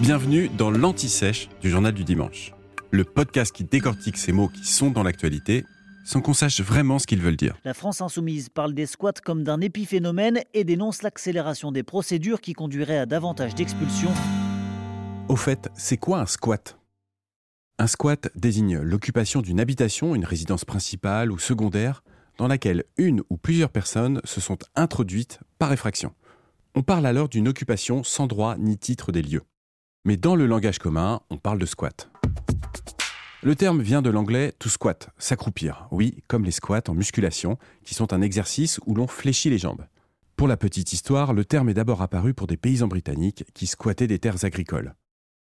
Bienvenue dans l'Anti-Sèche du Journal du Dimanche, le podcast qui décortique ces mots qui sont dans l'actualité sans qu'on sache vraiment ce qu'ils veulent dire. La France insoumise parle des squats comme d'un épiphénomène et dénonce l'accélération des procédures qui conduirait à davantage d'expulsions. Au fait, c'est quoi un squat? Un squat désigne l'occupation d'une habitation, une résidence principale ou secondaire, dans laquelle une ou plusieurs personnes se sont introduites par effraction. On parle alors d'une occupation sans droit ni titre des lieux. Mais dans le langage commun, on parle de squat. Le terme vient de l'anglais to squat, s'accroupir. Oui, comme les squats en musculation, qui sont un exercice où l'on fléchit les jambes. Pour la petite histoire, le terme est d'abord apparu pour des paysans britanniques qui squattaient des terres agricoles.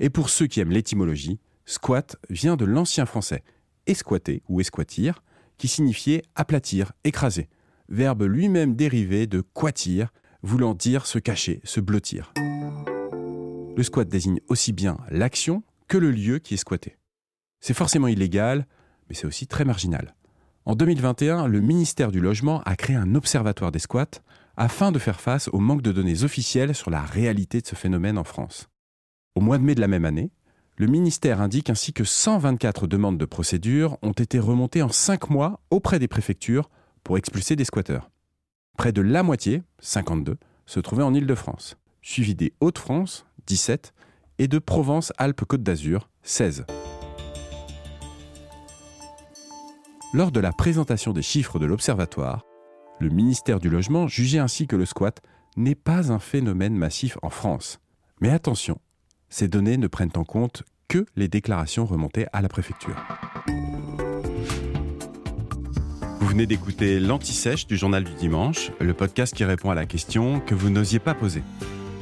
Et pour ceux qui aiment l'étymologie, squat vient de l'ancien français esquatter ou esquatir, qui signifiait aplatir, écraser, verbe lui-même dérivé de quatir, voulant dire se cacher, se blottir. Le squat désigne aussi bien l'action que le lieu qui est squatté. C'est forcément illégal, mais c'est aussi très marginal. En 2021, le ministère du Logement a créé un observatoire des squats afin de faire face au manque de données officielles sur la réalité de ce phénomène en France. Au mois de mai de la même année, le ministère indique ainsi que 124 demandes de procédure ont été remontées en 5 mois auprès des préfectures pour expulser des squatteurs. Près de la moitié, 52, se trouvaient en Île-de-France, suivi des Hauts-de-France, 17, et de Provence-Alpes-Côte d'Azur, 16. Lors de la présentation des chiffres de l'Observatoire, le ministère du Logement jugeait ainsi que le squat n'est pas un phénomène massif en France. Mais attention, ces données ne prennent en compte que les déclarations remontées à la préfecture. Vous venez d'écouter l'Anti-Sèche du Journal du Dimanche, le podcast qui répond à la question que vous n'osiez pas poser.